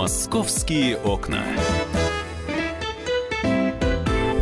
Московские окна.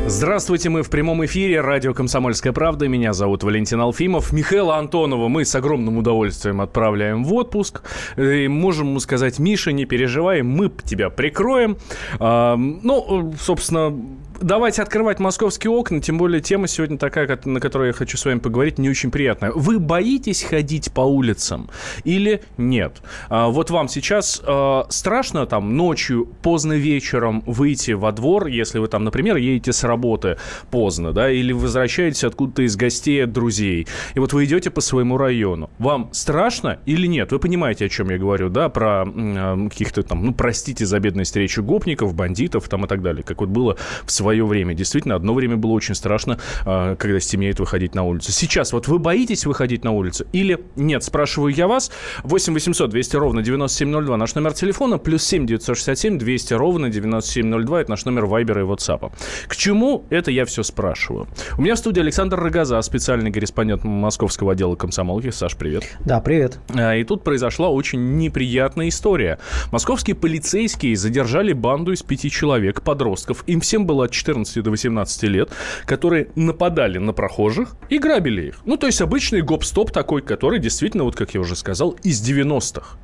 Здравствуйте, мы в прямом эфире. Радио «Комсомольская правда». Меня зовут Валентин Алфимов. Михаила Антонова мы с огромным удовольствием отправляем в отпуск. И можем ему сказать, Миша, не переживай, мы тебя прикроем. А, ну, собственно, давайте открывать московские окна, тем более тема сегодня такая, на которой я хочу с вами поговорить, не очень приятная. Вы боитесь ходить по улицам или нет? А, вот вам сейчас а, страшно там ночью, поздно вечером выйти во двор, если вы там, например, едете с работы поздно, да, или возвращаетесь откуда-то из гостей от друзей, и вот вы идете по своему району. Вам страшно или нет? Вы понимаете, о чем я говорю, да, про э, каких-то там, ну, простите за бедность речи гопников, бандитов там и так далее, как вот было в своем свое время. Действительно, одно время было очень страшно, а, когда стемнеет выходить на улицу. Сейчас вот вы боитесь выходить на улицу или нет? Спрашиваю я вас. 8 800 200 ровно 9702 наш номер телефона, плюс 7 967 200 ровно 9702 это наш номер Вайбера и WhatsApp. К чему это я все спрашиваю? У меня в студии Александр Рогоза, специальный корреспондент московского отдела комсомолки. Саш, привет. Да, привет. А, и тут произошла очень неприятная история. Московские полицейские задержали банду из пяти человек, подростков. Им всем было 14 до 18 лет, которые нападали на прохожих и грабили их. Ну, то есть обычный гоп-стоп такой, который действительно, вот как я уже сказал, из 90-х.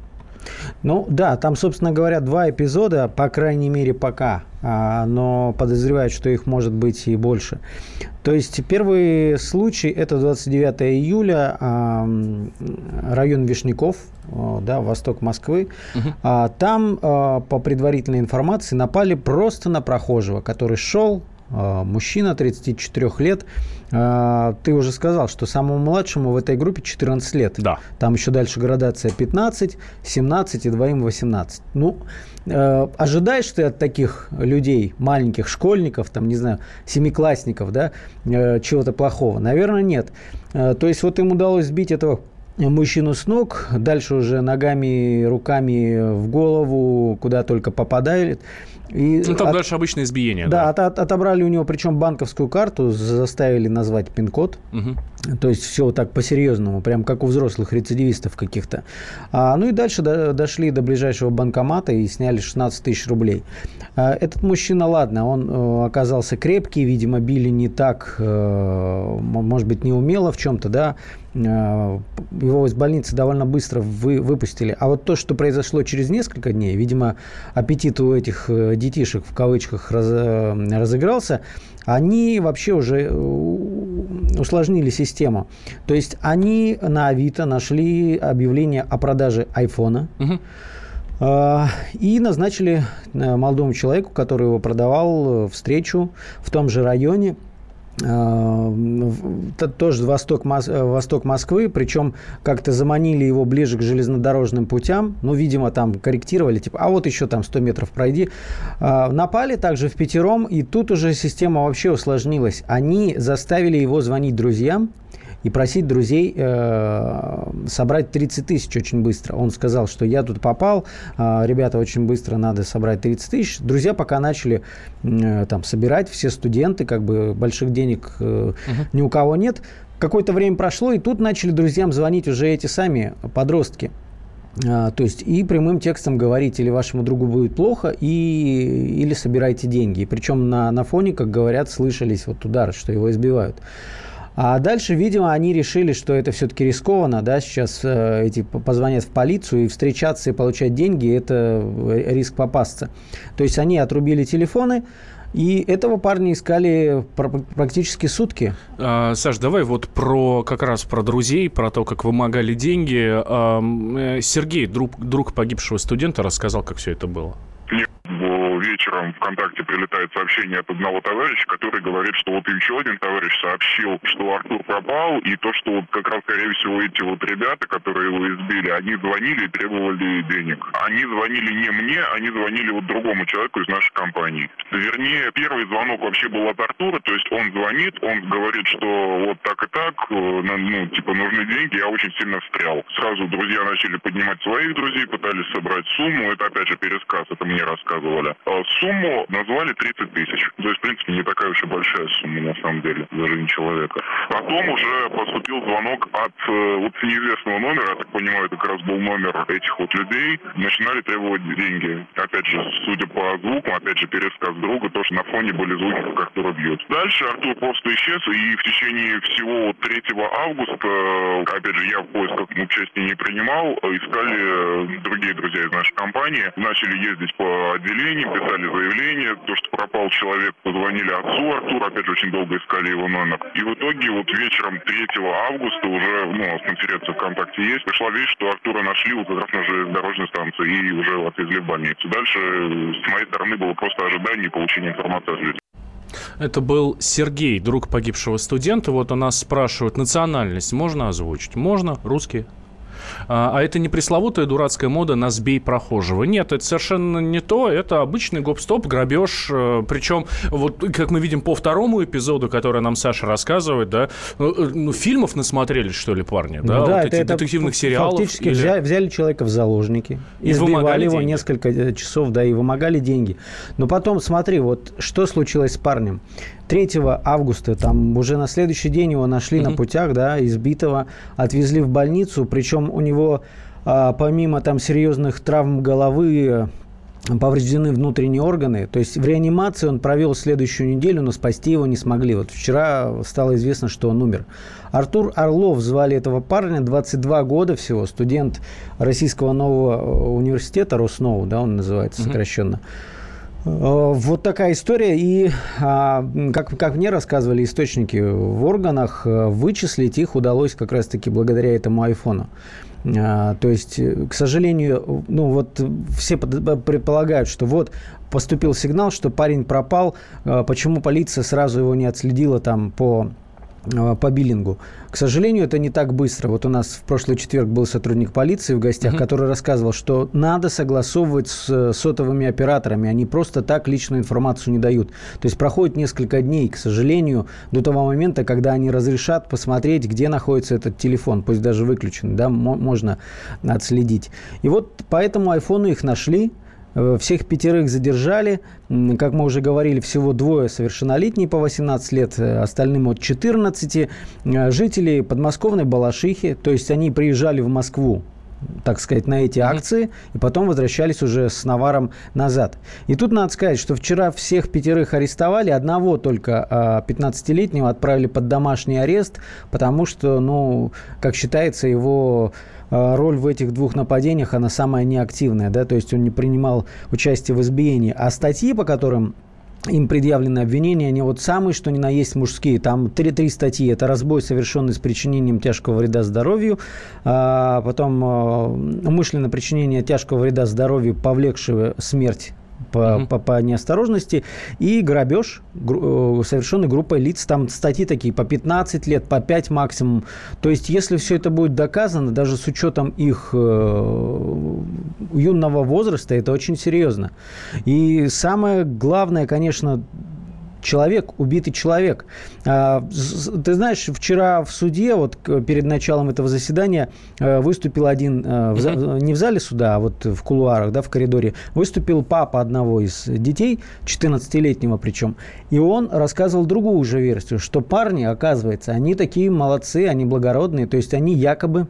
Ну да, там, собственно говоря, два эпизода, по крайней мере, пока. А, но подозревают, что их может быть и больше. То есть первый случай – это 29 июля, район Вишняков, да, восток Москвы. Угу. Там, а, по предварительной информации, напали просто на прохожего, который шел а, мужчина 34 лет. А, ты уже сказал, что самому младшему в этой группе 14 лет. Да. Там еще дальше градация 15, 17 и двоим 18. Ну, э, ожидаешь ты от таких людей, маленьких школьников, там, не знаю, семиклассников, да, э, чего-то плохого? Наверное, нет. Э, то есть вот им удалось сбить этого мужчину с ног, дальше уже ногами, руками в голову, куда только попадает. И ну, там от... дальше обычное избиение. Да, да. От, отобрали у него причем банковскую карту, заставили назвать пин-код. Угу. То есть все вот так по-серьезному, прям как у взрослых рецидивистов каких-то. А, ну и дальше до, дошли до ближайшего банкомата и сняли 16 тысяч рублей. А, этот мужчина, ладно, он э, оказался крепкий, видимо, били не так, э, может быть, неумело в чем-то, да, его из больницы довольно быстро вы, выпустили. А вот то, что произошло через несколько дней, видимо, аппетит у этих э, детишек в кавычках раз, э, разыгрался, они вообще уже усложнили систему. То есть они на Авито нашли объявление о продаже айфона. Угу. И назначили молодому человеку, который его продавал, встречу в том же районе – Э, тоже восток, э, восток Москвы, причем как-то заманили его ближе к железнодорожным путям, ну, видимо, там корректировали, типа, а вот еще там 100 метров пройди. Э, напали также в пятером, и тут уже система вообще усложнилась. Они заставили его звонить друзьям, и просить друзей э, собрать 30 тысяч очень быстро. Он сказал, что я тут попал, э, ребята, очень быстро надо собрать 30 тысяч. Друзья пока начали э, там собирать, все студенты, как бы больших денег э, угу. ни у кого нет. Какое-то время прошло, и тут начали друзьям звонить уже эти сами подростки. А, то есть и прямым текстом говорить, или вашему другу будет плохо, и, или собирайте деньги. Причем на, на фоне, как говорят, слышались вот удары, что его избивают. А дальше, видимо, они решили, что это все-таки рискованно, да, сейчас э, эти позвонят в полицию и встречаться и получать деньги, это риск попасться. То есть они отрубили телефоны, и этого парня искали практически сутки. А, Саш, давай вот про как раз про друзей, про то, как вымогали деньги. А, э, Сергей, друг, друг погибшего студента, рассказал, как все это было вечером ВКонтакте прилетает сообщение от одного товарища, который говорит, что вот еще один товарищ сообщил, что Артур пропал, и то, что вот как раз, скорее всего, эти вот ребята, которые его избили, они звонили и требовали денег. Они звонили не мне, они звонили вот другому человеку из нашей компании. Вернее, первый звонок вообще был от Артура, то есть он звонит, он говорит, что вот так и так, э, ну, типа, нужны деньги, я очень сильно встрял. Сразу друзья начали поднимать своих друзей, пытались собрать сумму, это опять же пересказ, это мне рассказывали. А сумму назвали 30 тысяч. То есть, в принципе, не такая уж и большая сумма, на самом деле, за жизнь человека. Потом уже поступил звонок от э, вот неизвестного номера, я так понимаю, это как раз был номер этих вот людей, начинали требовать деньги. Опять же, судя по звукам, опять же, пересказ друга, тоже на фоне были звуки, как Артура бьют. Дальше Артур просто исчез, и в течение всего 3 августа, опять же, я в поисках участия не принимал, искали э, другие друзья из нашей компании, начали ездить по отделениям, писали заявление, то, что пропал человек, позвонили отцу Артура, опять же, очень долго искали его номер. И в итоге вот вечером 3 августа уже, ну, конференция ВКонтакте есть, пришла вещь, что Артура нашли вот как раз на железнодорожной станции и уже отвезли в больницу. Дальше с моей стороны было просто ожидание и получение информации от людей. Это был Сергей, друг погибшего студента. Вот у нас спрашивают, национальность можно озвучить? Можно, русский. А, а это не пресловутая дурацкая мода на сбей прохожего. Нет, это совершенно не то. Это обычный гоп-стоп, грабеж. Э, Причем, вот как мы видим по второму эпизоду, который нам Саша рассказывает, да, ну, э, ну фильмов насмотрелись, что ли, парни? Да, ну, да вот это, эти это детективных сериалов. Фактически или... взяли, взяли человека в заложники, И избивали его деньги. несколько э, часов, да, и вымогали деньги. Но потом, смотри, вот что случилось с парнем. 3 августа, там уже на следующий день его нашли на путях, да, избитого, отвезли в больницу, причем у него а, помимо там серьезных травм головы повреждены внутренние органы. То есть в реанимации он провел следующую неделю, но спасти его не смогли. Вот вчера стало известно, что он умер. Артур Орлов звали этого парня, 22 года всего, студент Российского нового университета, Росноу, да, он называется сокращенно. Э, Вот такая история. И, а, как, как мне рассказывали источники в органах, э, вычислить их удалось как раз-таки благодаря этому айфону. А, То есть, э, к сожалению, ну вот все предполагают, что вот поступил сигнал, что парень пропал, почему полиция сразу его не отследила там по э, по биллингу. К сожалению, это не так быстро. Вот у нас в прошлый четверг был сотрудник полиции в гостях, который рассказывал, что надо согласовывать с э, сотовыми операторами. Они просто так личную информацию не дают. То есть проходит несколько дней, к сожалению, до того момента, когда они разрешат посмотреть, где находится этот телефон, пусть даже выключен, да, мо- можно отследить. И вот по этому айфону их нашли, Всех пятерых задержали. Как мы уже говорили, всего двое совершеннолетние по 18 лет, э, остальным от 14. Э, Жители подмосковной Балашихи, то есть они приезжали в Москву так сказать, на эти акции, и потом возвращались уже с наваром назад. И тут надо сказать, что вчера всех пятерых арестовали, одного только а, 15-летнего отправили под домашний арест, потому что, ну, как считается, его а, роль в этих двух нападениях, она самая неактивная, да, то есть он не принимал участие в избиении. А статьи, по которым им предъявлены обвинения, они вот самые, что ни на есть мужские. Там три, три статьи. Это разбой, совершенный с причинением тяжкого вреда здоровью, а, потом а, умышленное причинение тяжкого вреда здоровью, повлекшего смерть по, по, по неосторожности, и грабеж, гру- э, совершенный группой лиц. Там статьи такие по 15 лет, по 5 максимум. То есть, если все это будет доказано, даже с учетом их э, юного возраста, это очень серьезно. И самое главное, конечно, человек, убитый человек. А, Ты знаешь, вчера в суде, вот перед началом этого заседания, э, выступил один, э, не в зале суда, а вот в кулуарах, да, в коридоре, выступил папа одного из детей, 14-летнего причем, и он рассказывал другую уже версию, что парни, оказывается, они такие молодцы, они благородные, то есть они якобы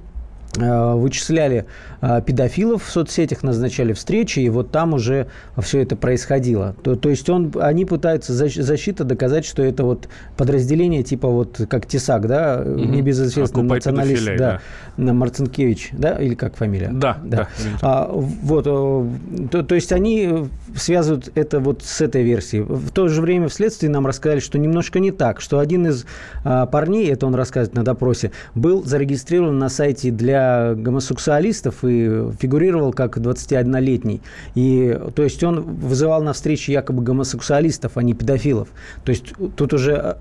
вычисляли э, педофилов в соцсетях, назначали встречи, и вот там уже все это происходило. То, то есть он, они пытаются защ- защита доказать, что это вот подразделение типа вот как Тесак, да, небезызвестный Окупай националист, да, на Марцинкевич, да, или как фамилия? Да, да. А, вот, э, то, то есть они связывают это вот с этой версией. В то же время в следствии нам рассказали, что немножко не так, что один из а, парней, это он рассказывает на допросе, был зарегистрирован на сайте для гомосексуалистов и фигурировал как 21-летний. И, то есть он вызывал на встречи якобы гомосексуалистов, а не педофилов. То есть тут уже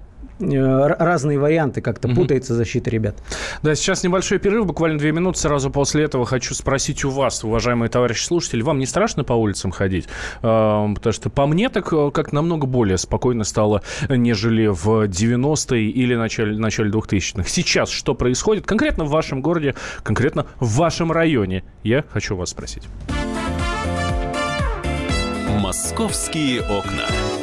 разные варианты, как-то путается защита ребят. Да, сейчас небольшой перерыв, буквально две минуты. Сразу после этого хочу спросить у вас, уважаемые товарищи слушатели, вам не страшно по улицам ходить? Э, Потому что по мне так э, как намного более спокойно стало, нежели в 90-е или начале, начале 2000-х. Сейчас что происходит конкретно в вашем городе, конкретно в вашем районе? Я хочу вас спросить. Московские окна.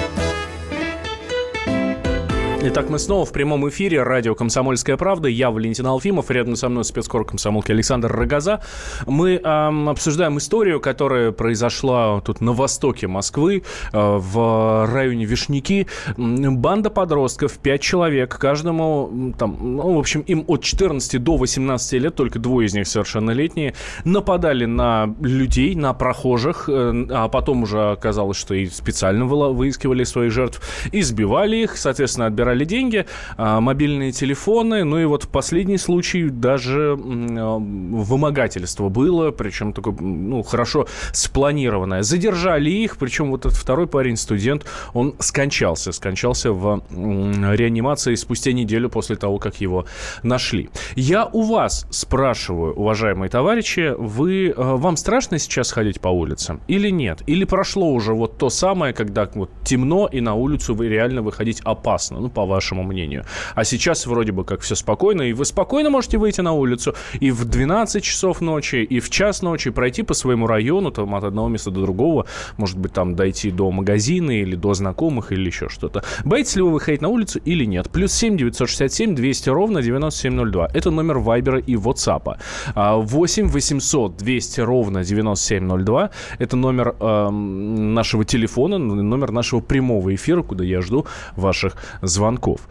Итак, мы снова в прямом эфире. Радио «Комсомольская правда». Я Валентин Алфимов. Рядом со мной спецкор комсомолки Александр Рогоза. Мы эм, обсуждаем историю, которая произошла тут на востоке Москвы, э, в районе Вишняки. Банда подростков, пять человек, каждому, там, ну, в общем, им от 14 до 18 лет, только двое из них совершеннолетние, нападали на людей, на прохожих, э, а потом уже оказалось, что и специально выискивали своих жертв, избивали их, соответственно, отбирали забрали деньги, а, мобильные телефоны, ну и вот в последний случай даже а, вымогательство было, причем такое, ну, хорошо спланированное. Задержали их, причем вот этот второй парень, студент, он скончался, скончался в реанимации спустя неделю после того, как его нашли. Я у вас спрашиваю, уважаемые товарищи, вы, а, вам страшно сейчас ходить по улицам или нет? Или прошло уже вот то самое, когда вот темно и на улицу вы реально выходить опасно? Ну, по вашему мнению. А сейчас вроде бы как все спокойно, и вы спокойно можете выйти на улицу и в 12 часов ночи, и в час ночи пройти по своему району, там, от одного места до другого, может быть, там дойти до магазина или до знакомых или еще что-то. Боитесь ли вы выходить на улицу или нет? Плюс 7 967 200 ровно 9702. Это номер Вайбера и WhatsApp. 8 800 200 ровно 9702. Это номер э, нашего телефона, номер нашего прямого эфира, куда я жду ваших звонков звонков.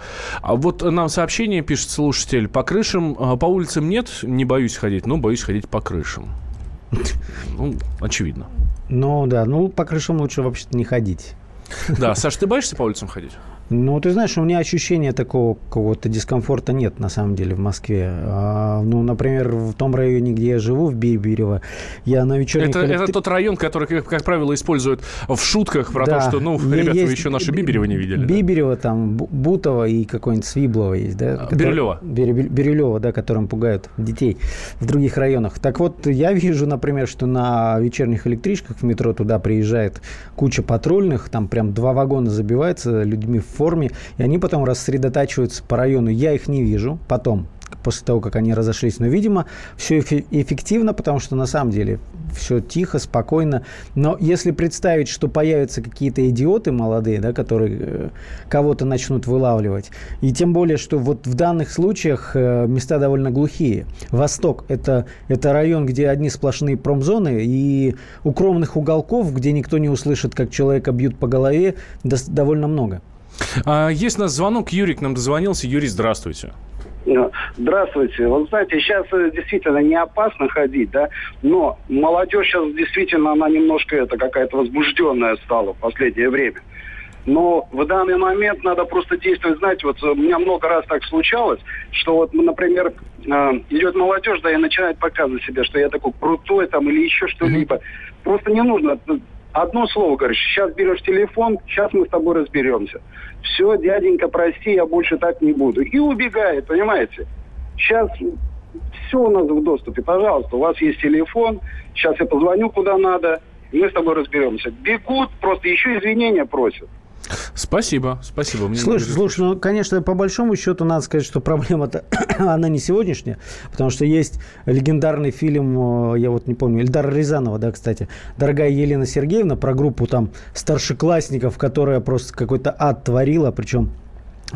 А вот нам сообщение пишет слушатель. По крышам, а, по улицам нет, не боюсь ходить, но боюсь ходить по крышам. Ну, очевидно. Ну да, ну по крышам лучше вообще-то не ходить. Да, Саш, ты боишься по улицам ходить? Ну, ты знаешь, у меня ощущения такого какого-то дискомфорта нет, на самом деле, в Москве. А, ну, например, в том районе, где я живу, в Биберево, я на вечерних... Это, электри... это тот район, который, как, как правило, используют в шутках про да. то, что, ну, ребята, вы еще наши Биберево не видели. Биберево, да? там, Бутово и какой-нибудь Свиблово есть, да? А, Бирюлево. Бирюлево, да, которым пугают детей в других районах. Так вот, я вижу, например, что на вечерних электричках в метро туда приезжает куча патрульных, там прям два вагона забивается людьми в форме, и они потом рассредотачиваются по району. Я их не вижу потом, после того, как они разошлись. Но, видимо, все эффективно, потому что на самом деле все тихо, спокойно. Но если представить, что появятся какие-то идиоты молодые, да, которые э, кого-то начнут вылавливать, и тем более, что вот в данных случаях э, места довольно глухие. Восток это, – это район, где одни сплошные промзоны, и укромных уголков, где никто не услышит, как человека бьют по голове, довольно много. А, есть у нас звонок. Юрий к нам дозвонился. Юрий, здравствуйте. Здравствуйте. Вот знаете, сейчас э, действительно не опасно ходить, да, но молодежь сейчас действительно, она немножко это какая-то возбужденная стала в последнее время. Но в данный момент надо просто действовать, знаете, вот у меня много раз так случалось, что вот, например, э, идет молодежь, да, и начинает показывать себе, что я такой крутой там или еще что-либо. Просто не нужно одно слово говоришь, сейчас берешь телефон, сейчас мы с тобой разберемся. Все, дяденька, прости, я больше так не буду. И убегает, понимаете? Сейчас все у нас в доступе. Пожалуйста, у вас есть телефон, сейчас я позвоню куда надо, и мы с тобой разберемся. Бегут, просто еще извинения просят. Спасибо, спасибо. Мне слушай, слушай, ну, конечно, по большому счету надо сказать, что проблема-то, она не сегодняшняя, потому что есть легендарный фильм, э, я вот не помню, Эльдара Рязанова, да, кстати, «Дорогая Елена Сергеевна», про группу там старшеклассников, которая просто какой-то ад творила, причем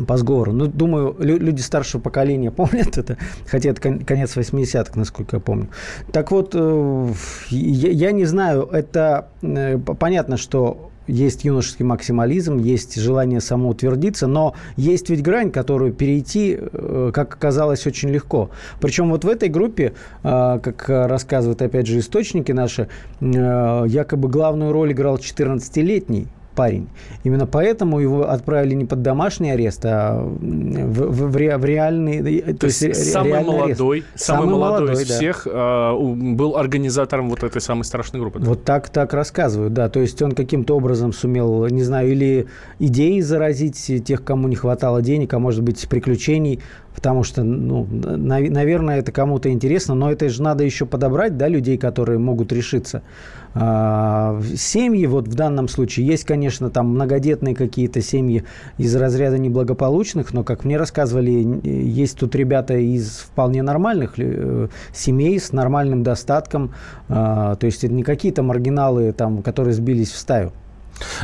по сговору. Ну, думаю, люди старшего поколения помнят это, хотя это конец 80-х, насколько я помню. Так вот, э, я не знаю, это э, понятно, что есть юношеский максимализм, есть желание самоутвердиться, но есть ведь грань, которую перейти, э, как оказалось, очень легко. Причем вот в этой группе, э, как рассказывают, опять же, источники наши, э, якобы главную роль играл 14-летний парень. Именно поэтому его отправили не под домашний арест, а в, в, в, ре, в реальный... То, то есть, есть самый молодой, арест. самый, молодой, из да. всех э, был организатором вот этой самой страшной группы. Да? Вот так, так рассказывают, да. То есть он каким-то образом сумел, не знаю, или идеей заразить тех, кому не хватало денег, а может быть приключений, потому что, ну, наверное, это кому-то интересно, но это же надо еще подобрать, да, людей, которые могут решиться. А, семьи, вот в данном случае, есть, конечно, там многодетные какие-то семьи из разряда неблагополучных, но, как мне рассказывали, есть тут ребята из вполне нормальных э, семей с нормальным достатком, а, то есть это не какие-то маргиналы, там, которые сбились в стаю.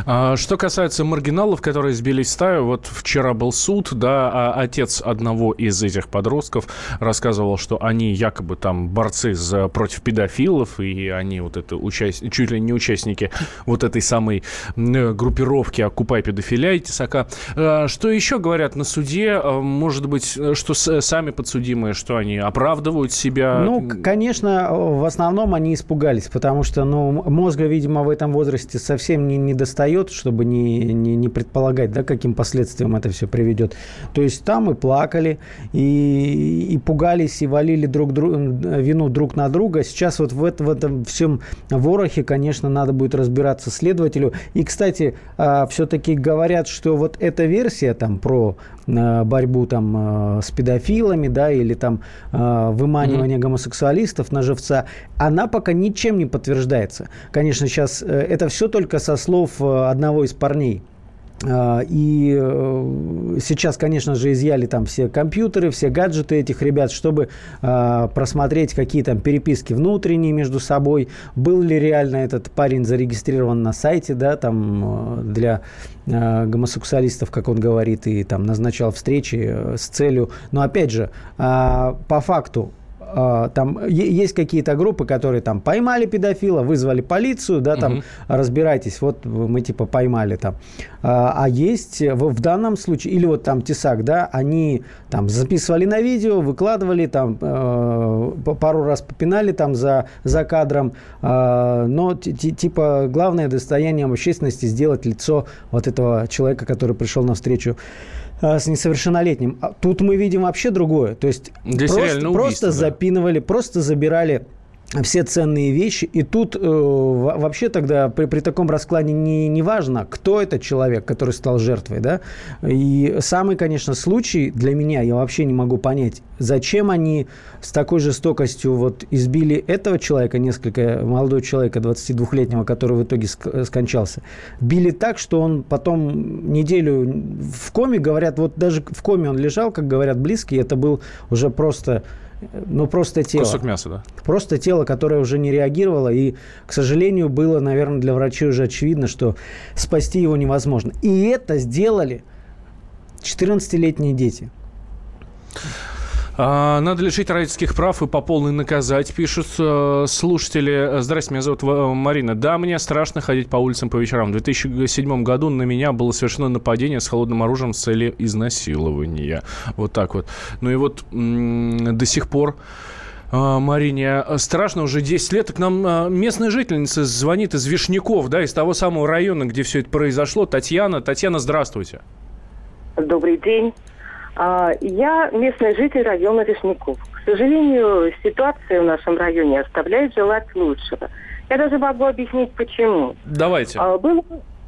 А, что касается маргиналов, которые сбились в стаю, вот вчера был суд, да, а отец одного из этих подростков рассказывал, что они якобы там борцы за, против педофилов, и они вот это участ... чуть ли не участники вот этой самой группировки «Окупай педофиля» и Тесака. А, что еще говорят на суде? Может быть, что сами подсудимые, что они оправдывают себя? Ну, конечно, в основном они испугались, потому что, ну, мозга, видимо, в этом возрасте совсем не, не достает, чтобы не, не, не предполагать, да, каким последствиям это все приведет. То есть там и плакали, и, и пугались, и валили друг друг, вину друг на друга. Сейчас вот в, это, в этом всем ворохе, конечно, надо будет разбираться следователю. И, кстати, а, все-таки говорят, что вот эта версия там про борьбу там а, с педофилами, да, или там выманивание mm-hmm. гомосексуалистов на живца, она пока ничем не подтверждается. Конечно, сейчас э, это все только со слов э, одного из парней. И э, сейчас, конечно же, изъяли там все компьютеры, все гаджеты этих ребят, чтобы просмотреть какие там переписки внутренние между собой. Был ли реально этот парень зарегистрирован на сайте, да, там э, для гомосексуалистов, как он говорит, и там назначал встречи с целью. Но опять же, а, по факту там есть какие-то группы, которые там поймали педофила, вызвали полицию, да, там угу. разбирайтесь, вот мы типа поймали там. А, а есть в, данном случае, или вот там Тесак, да, они там записывали на видео, выкладывали там, э, пару раз попинали там за, за кадром, э, но типа главное достояние общественности сделать лицо вот этого человека, который пришел на встречу а, с несовершеннолетним. А тут мы видим вообще другое. То есть Здесь просто, просто да. запинывали, просто забирали все ценные вещи. И тут э, вообще тогда при, при таком раскладе не, не важно, кто это человек, который стал жертвой. Да? И самый, конечно, случай для меня, я вообще не могу понять, зачем они с такой жестокостью вот избили этого человека, несколько молодого человека, 22-летнего, который в итоге скончался. Били так, что он потом неделю в коме, говорят, вот даже в коме он лежал, как говорят близкие, это был уже просто ну, просто тело. Кусок мяса, да? Просто тело, которое уже не реагировало. И, к сожалению, было, наверное, для врачей уже очевидно, что спасти его невозможно. И это сделали 14-летние дети. А, надо лишить родительских прав и по полной наказать, пишут э, слушатели. Здрасте, меня зовут Марина. Да, мне страшно ходить по улицам по вечерам. В 2007 году на меня было совершено нападение с холодным оружием с целью изнасилования. Вот так вот. Ну и вот до сих пор а, Марине страшно, уже 10 лет. К нам местная жительница звонит из Вишняков, да, из того самого района, где все это произошло. Татьяна. Татьяна, здравствуйте. Добрый день. А, я местный житель района Вишняков. К сожалению, ситуация в нашем районе оставляет желать лучшего. Я даже могу объяснить, почему. Давайте. А, было,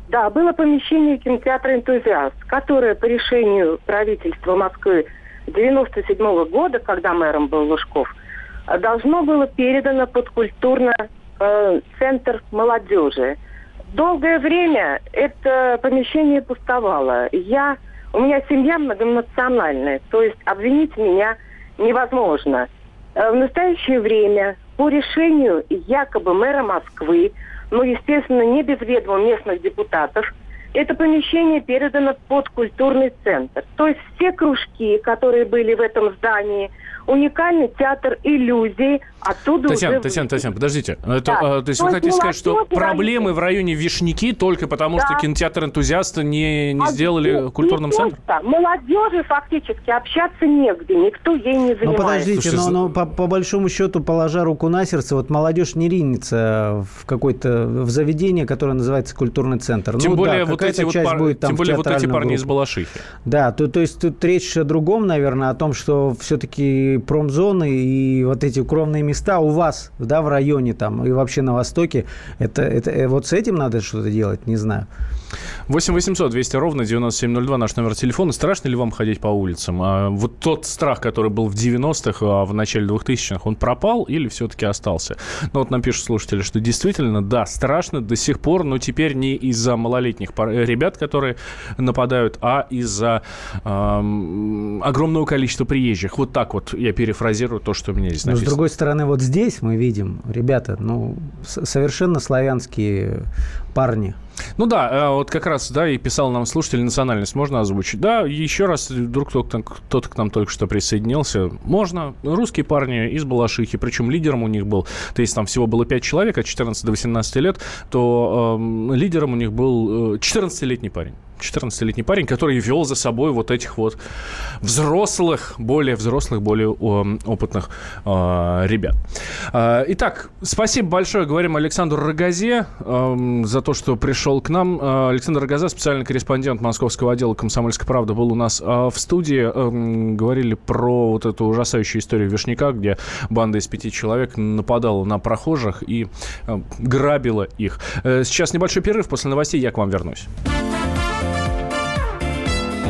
да, было помещение кинотеатра «Энтузиаст», которое по решению правительства Москвы 97 -го года, когда мэром был Лужков, должно было передано под культурно э, центр молодежи. Долгое время это помещение пустовало. Я у меня семья многонациональная, то есть обвинить меня невозможно. Э, в настоящее время по решению якобы мэра Москвы, ну, естественно, не без ведома местных депутатов, это помещение передано под культурный центр. То есть все кружки, которые были в этом здании – уникальный театр иллюзий. Оттуда Татьяна, уже... Татьяна, Татьяна, подождите. Это, да. а, то есть то вы хотите сказать, что проблемы в районе Вишники только потому, да. что кинотеатр энтузиаста не, не а сделали культурным не центром? Просто. Молодежи фактически общаться негде, никто ей не занимается. Ну подождите, Слушайте, но, но по, по большому счету, положа руку на сердце, вот молодежь не ринется в какое-то в заведение, которое называется культурный центр. Тем ну, более да, вот эти вот пар... будет там Тем более вот эти парни группу. из Балашихи. Да, то, то есть тут речь о другом, наверное, о том, что все-таки промзоны и вот эти укромные места у вас, да, в районе там и вообще на Востоке, это, это э, вот с этим надо что-то делать, не знаю. 8 800 200 ровно 9702 наш номер телефона. Страшно ли вам ходить по улицам? А вот тот страх, который был в 90-х, а в начале 2000-х, он пропал или все-таки остался? Ну вот нам пишут слушатели, что действительно, да, страшно до сих пор, но теперь не из-за малолетних ребят, которые нападают, а из-за э, огромного количества приезжих. Вот так вот я перефразирую то, что у меня здесь написано. Но с другой стороны, вот здесь мы видим, ребята, ну, совершенно славянские парни. Ну да, э, вот как раз, да, и писал нам слушатель, национальность можно озвучить. Да, еще раз, вдруг кто-то, кто-то к нам только что присоединился. Можно. Русские парни из Балашихи, причем лидером у них был, то есть там всего было 5 человек от 14 до 18 лет, то э, лидером у них был 14-летний э, парень. 14-летний парень, который вел за собой вот этих вот взрослых, более взрослых, более опытных э, ребят. Э, итак, спасибо большое, говорим Александру Рогазе э, за то, что пришел к нам. Э, Александр Рогоза, специальный корреспондент московского отдела «Комсомольской правды», был у нас в студии. Э, говорили про вот эту ужасающую историю Вишняка, где банда из пяти человек нападала на прохожих и э, грабила их. Э, сейчас небольшой перерыв, после новостей я к вам вернусь.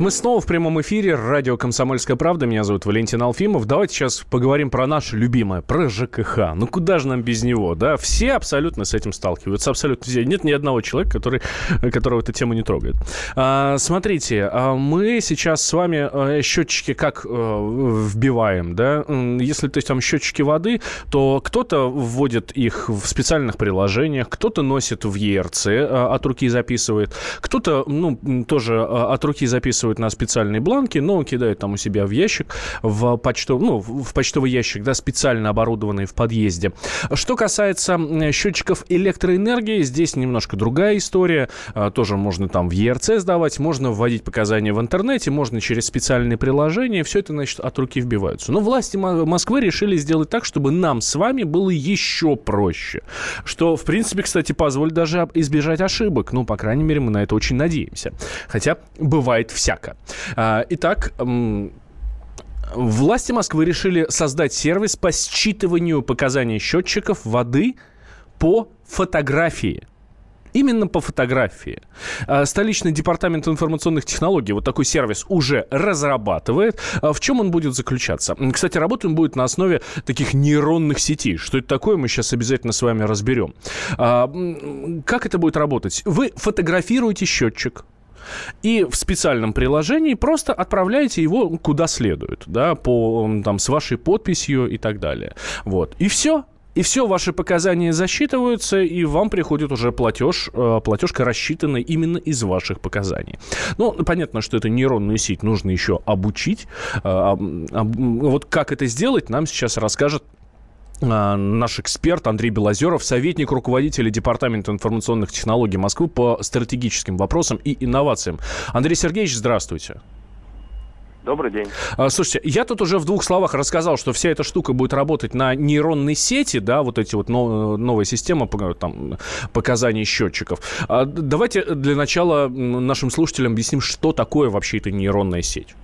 Мы снова в прямом эфире. Радио «Комсомольская правда». Меня зовут Валентин Алфимов. Давайте сейчас поговорим про наше любимое, про ЖКХ. Ну, куда же нам без него, да? Все абсолютно с этим сталкиваются. Абсолютно все. Нет ни одного человека, который, которого эта тема не трогает. А, смотрите, а мы сейчас с вами а, счетчики как а, вбиваем, да? Если то есть там счетчики воды, то кто-то вводит их в специальных приложениях, кто-то носит в ERC, а, от руки записывает, кто-то, ну, тоже от руки записывает записывают на специальные бланки, но кидают там у себя в ящик, в, почтов, ну, в почтовый ящик, да, специально оборудованный в подъезде. Что касается счетчиков электроэнергии, здесь немножко другая история. А, тоже можно там в ERC сдавать, можно вводить показания в интернете, можно через специальные приложения. Все это, значит, от руки вбиваются. Но власти Москвы решили сделать так, чтобы нам с вами было еще проще. Что, в принципе, кстати, позволит даже избежать ошибок. Ну, по крайней мере, мы на это очень надеемся. Хотя бывает всякое всяко. А, итак, Власти Москвы решили создать сервис по считыванию показаний счетчиков воды по фотографии. Именно по фотографии. А, столичный департамент информационных технологий вот такой сервис уже разрабатывает. А, в чем он будет заключаться? Кстати, работать будет на основе таких нейронных сетей. Что это такое, мы сейчас обязательно с вами разберем. Как это будет работать? Вы фотографируете счетчик, и в специальном приложении просто отправляете его куда следует, да, по, там, с вашей подписью и так далее. Вот. И все. И все, ваши показания засчитываются, и вам приходит уже платеж, э, платежка рассчитанная именно из ваших показаний. Ну, понятно, что это нейронную сеть нужно еще обучить. Э, вот как это сделать, нам сейчас расскажет наш эксперт Андрей Белозеров, советник руководителя Департамента информационных технологий Москвы по стратегическим вопросам и инновациям. Андрей Сергеевич, здравствуйте. Добрый день. А, слушайте, я тут уже в двух словах рассказал, что вся эта штука будет работать на нейронной сети, да, вот эти вот новая система там, показаний счетчиков. А давайте для начала нашим слушателям объясним, что такое вообще эта нейронная сеть.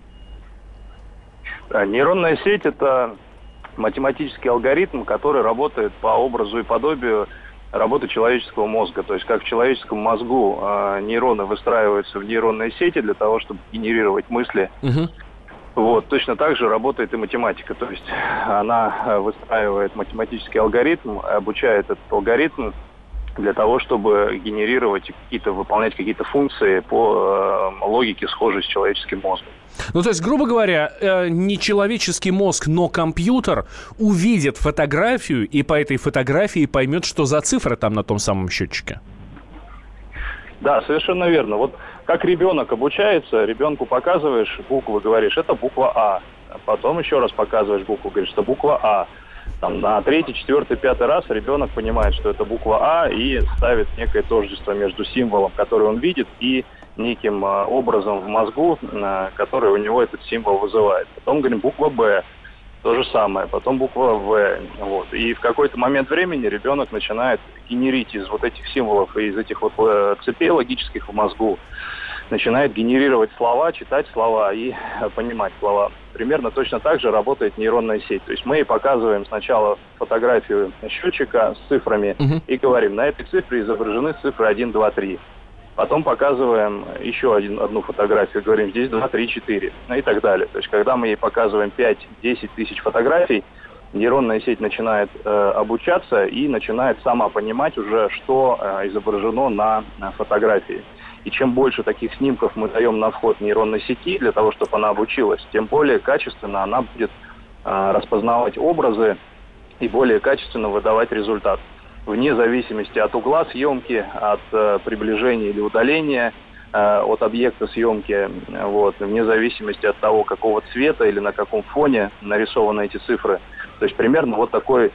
Нейронная сеть – это математический алгоритм, который работает по образу и подобию работы человеческого мозга. То есть как в человеческом мозгу э, нейроны выстраиваются в нейронные сети для того, чтобы генерировать мысли. Угу. Вот, точно так же работает и математика. То есть она выстраивает математический алгоритм, обучает этот алгоритм для того, чтобы генерировать какие-то, выполнять какие-то функции по э, логике, схожей с человеческим мозгом. Ну, то есть, грубо говоря, э, не человеческий мозг, но компьютер увидит фотографию и по этой фотографии поймет, что за цифра там на том самом счетчике. Да, совершенно верно. Вот как ребенок обучается, ребенку показываешь буквы, говоришь, это буква А. Потом еще раз показываешь букву, говоришь, это буква А. Там, на третий, четвертый, пятый раз ребенок понимает, что это буква А и ставит некое тождество между символом, который он видит, и неким а, образом в мозгу, а, который у него этот символ вызывает. Потом говорим буква Б, то же самое, потом буква В. Вот. И в какой-то момент времени ребенок начинает генерить из вот этих символов и из этих вот э, цепей логических в мозгу, начинает генерировать слова, читать слова и э, понимать слова. Примерно точно так же работает нейронная сеть. То есть мы ей показываем сначала фотографию счетчика с цифрами uh-huh. и говорим, на этой цифре изображены цифры 1, 2, 3. Потом показываем еще один, одну фотографию, говорим, здесь 2, 3, 4, ну и так далее. То есть, когда мы ей показываем 5-10 тысяч фотографий, нейронная сеть начинает э, обучаться и начинает сама понимать уже, что э, изображено на, на фотографии. И чем больше таких снимков мы даем на вход нейронной сети для того, чтобы она обучилась, тем более качественно она будет э, распознавать образы и более качественно выдавать результат вне зависимости от угла съемки, от э, приближения или удаления э, от объекта съемки, вот, вне зависимости от того, какого цвета или на каком фоне нарисованы эти цифры. То есть примерно вот такой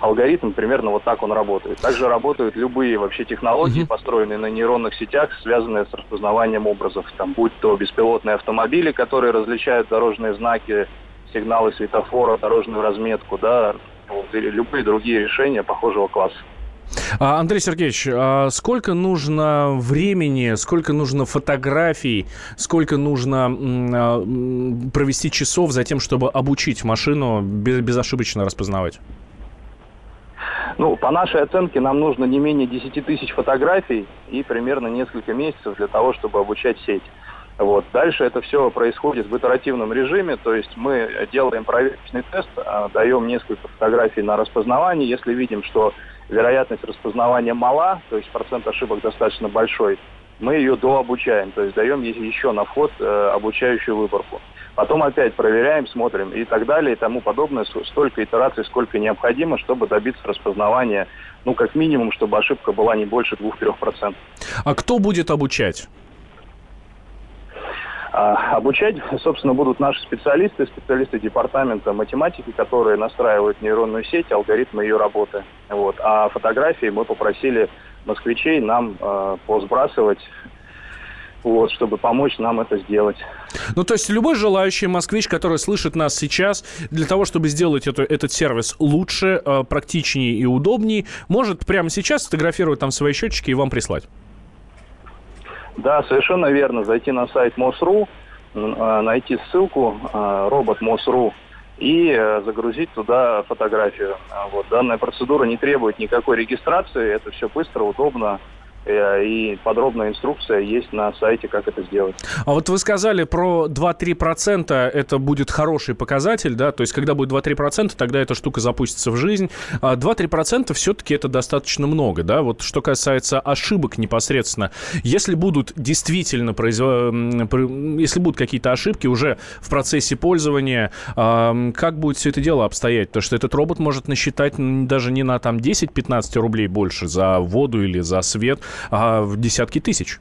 алгоритм, примерно вот так он работает. Также работают любые вообще технологии, построенные на нейронных сетях, связанные с распознаванием образов. Там, будь то беспилотные автомобили, которые различают дорожные знаки, сигналы светофора, дорожную разметку, да, вот, или любые другие решения похожего класса. А, Андрей Сергеевич, а сколько нужно времени, сколько нужно фотографий, сколько нужно а, провести часов за тем, чтобы обучить машину безошибочно распознавать? Ну, по нашей оценке, нам нужно не менее 10 тысяч фотографий и примерно несколько месяцев для того, чтобы обучать сеть. Вот. Дальше это все происходит в итеративном режиме, то есть мы делаем проверочный тест, а, даем несколько фотографий на распознавание. Если видим, что вероятность распознавания мала, то есть процент ошибок достаточно большой, мы ее дообучаем, то есть даем еще на вход э, обучающую выборку. Потом опять проверяем, смотрим и так далее и тому подобное. Столько итераций, сколько необходимо, чтобы добиться распознавания, ну, как минимум, чтобы ошибка была не больше 2-3%. А кто будет обучать? А, обучать, собственно, будут наши специалисты, специалисты департамента математики, которые настраивают нейронную сеть, алгоритмы ее работы. Вот. А фотографии мы попросили москвичей нам э, посбрасывать вот, чтобы помочь нам это сделать. Ну, то есть любой желающий москвич, который слышит нас сейчас, для того, чтобы сделать это, этот сервис лучше, э, практичнее и удобнее, может прямо сейчас сфотографировать там свои счетчики и вам прислать. Да, совершенно верно. Зайти на сайт МОСРУ, а, найти ссылку а, робот МОСРУ и э, загрузить туда фотографию. А вот. Данная процедура не требует никакой регистрации, это все быстро, удобно, и подробная инструкция есть на сайте, как это сделать. А вот вы сказали про 2-3%, это будет хороший показатель, да, то есть когда будет 2-3%, тогда эта штука запустится в жизнь. 2-3% а все-таки это достаточно много, да, вот что касается ошибок непосредственно. Если будут действительно производ... если будут какие-то ошибки уже в процессе пользования, как будет все это дело обстоять? Потому что этот робот может насчитать даже не на там 10-15 рублей больше за воду или за свет, а в десятки тысяч?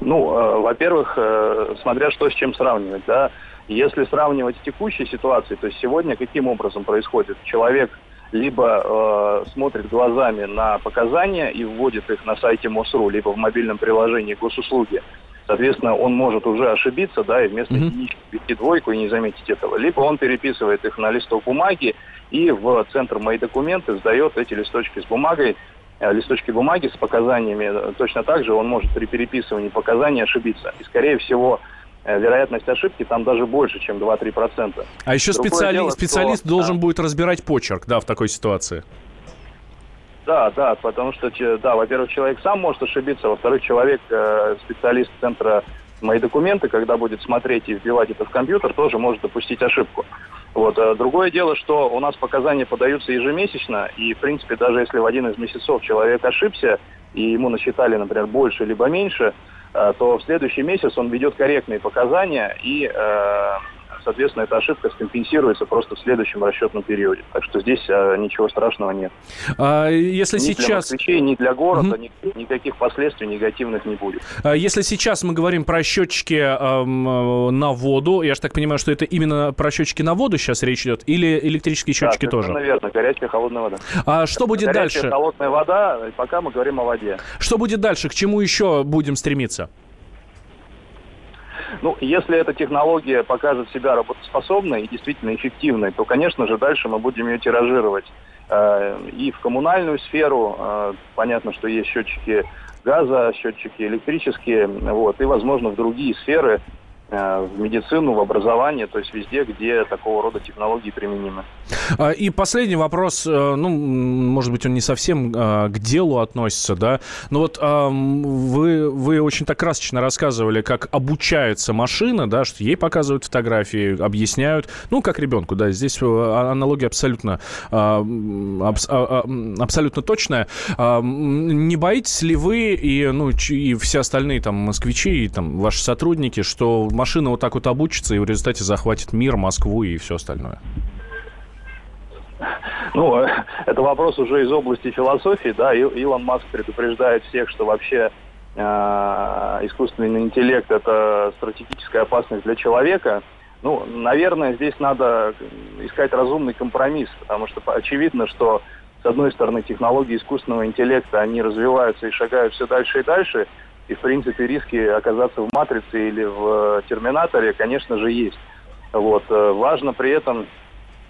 Ну, э, во-первых, э, смотря что с чем сравнивать, да. Если сравнивать с текущей ситуацией, то есть сегодня каким образом происходит? Человек либо э, смотрит глазами на показания и вводит их на сайте МОСРУ, либо в мобильном приложении госуслуги. Соответственно, он может уже ошибиться, да, и вместо mm-hmm. единички ввести двойку и не заметить этого. Либо он переписывает их на листок бумаги и в центр «Мои документы» сдает эти листочки с бумагой, листочки бумаги с показаниями. Точно так же он может при переписывании показаний ошибиться. И, скорее всего, э, вероятность ошибки там даже больше, чем 2-3%. А еще специали... дело, специалист что... должен да. будет разбирать почерк, да, в такой ситуации. Да, да, потому что, да, во-первых, человек сам может ошибиться, во-вторых, человек, э, специалист центра мои документы, когда будет смотреть и вбивать это в компьютер, тоже может допустить ошибку. Вот. А другое дело, что у нас показания подаются ежемесячно, и, в принципе, даже если в один из месяцев человек ошибся, и ему насчитали, например, больше либо меньше, э, то в следующий месяц он ведет корректные показания и э, соответственно, эта ошибка скомпенсируется просто в следующем расчетном периоде. Так что здесь а, ничего страшного нет. А если ни сейчас... для москвичей, ни для города, угу. ни, никаких последствий негативных не будет. А если сейчас мы говорим про счетчики эм, на воду, я же так понимаю, что это именно про счетчики на воду сейчас речь идет, или электрические счетчики да, тоже? наверное, горячая холодная вода. А что будет горячая, дальше? холодная вода, пока мы говорим о воде. Что будет дальше? К чему еще будем стремиться? Ну, если эта технология покажет себя работоспособной и действительно эффективной, то, конечно же, дальше мы будем ее тиражировать э, и в коммунальную сферу. Э, понятно, что есть счетчики газа, счетчики электрические, вот, и, возможно, в другие сферы, в медицину, в образование, то есть везде, где такого рода технологии применимы. А, и последний вопрос, э, ну, может быть, он не совсем э, к делу относится, да, но вот вы, вы очень так красочно рассказывали, как обучается машина, да, что ей показывают фотографии, объясняют, ну, как ребенку, да, здесь аналогия абсолютно, а, а, абсолютно точная. Не боитесь ли вы и, ну, и все остальные там москвичи, и там ваши сотрудники, что машина вот так вот обучится и в результате захватит мир, Москву и все остальное? Ну, это вопрос уже из области философии, да. Илон Маск предупреждает всех, что вообще э, искусственный интеллект это стратегическая опасность для человека. Ну, наверное, здесь надо искать разумный компромисс, потому что очевидно, что с одной стороны технологии искусственного интеллекта, они развиваются и шагают все дальше и дальше, и, в принципе, риски оказаться в «Матрице» или в э, «Терминаторе», конечно же, есть. Вот. Э, важно при этом,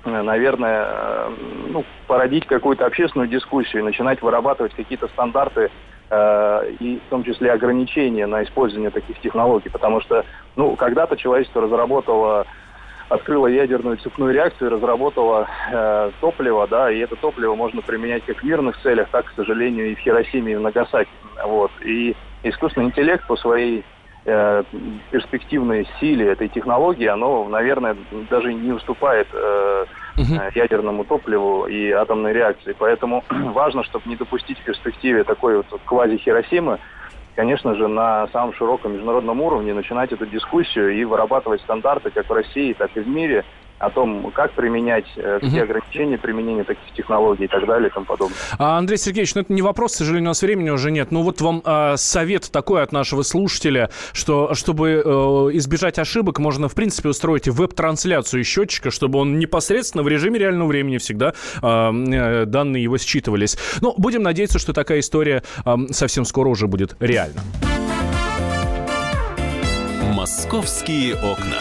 э, наверное, ну, породить какую-то общественную дискуссию, начинать вырабатывать какие-то стандарты и в том числе ограничения на использование таких технологий. Потому что ну, когда-то человечество разработало открыла ядерную цепную реакцию и разработала э, топливо, да, и это топливо можно применять как в мирных целях, так, к сожалению, и в Хиросиме, и в Нагасаки. Вот. И искусственный интеллект по своей э, перспективной силе этой технологии, оно, наверное, даже не уступает э, uh ядерному топливу и атомной реакции. Поэтому важно, чтобы не допустить в перспективе такой вот квази-Хиросимы, конечно же, на самом широком международном уровне начинать эту дискуссию и вырабатывать стандарты как в России, так и в мире – о том, как применять, э, какие угу. ограничения применения таких технологий и так далее и тому подобное. А, Андрей Сергеевич, ну это не вопрос, к сожалению, у нас времени уже нет. Ну вот вам э, совет такой от нашего слушателя, что чтобы э, избежать ошибок, можно, в принципе, устроить веб-трансляцию счетчика, чтобы он непосредственно в режиме реального времени всегда э, данные его считывались. Но будем надеяться, что такая история э, совсем скоро уже будет реальна. Московские окна.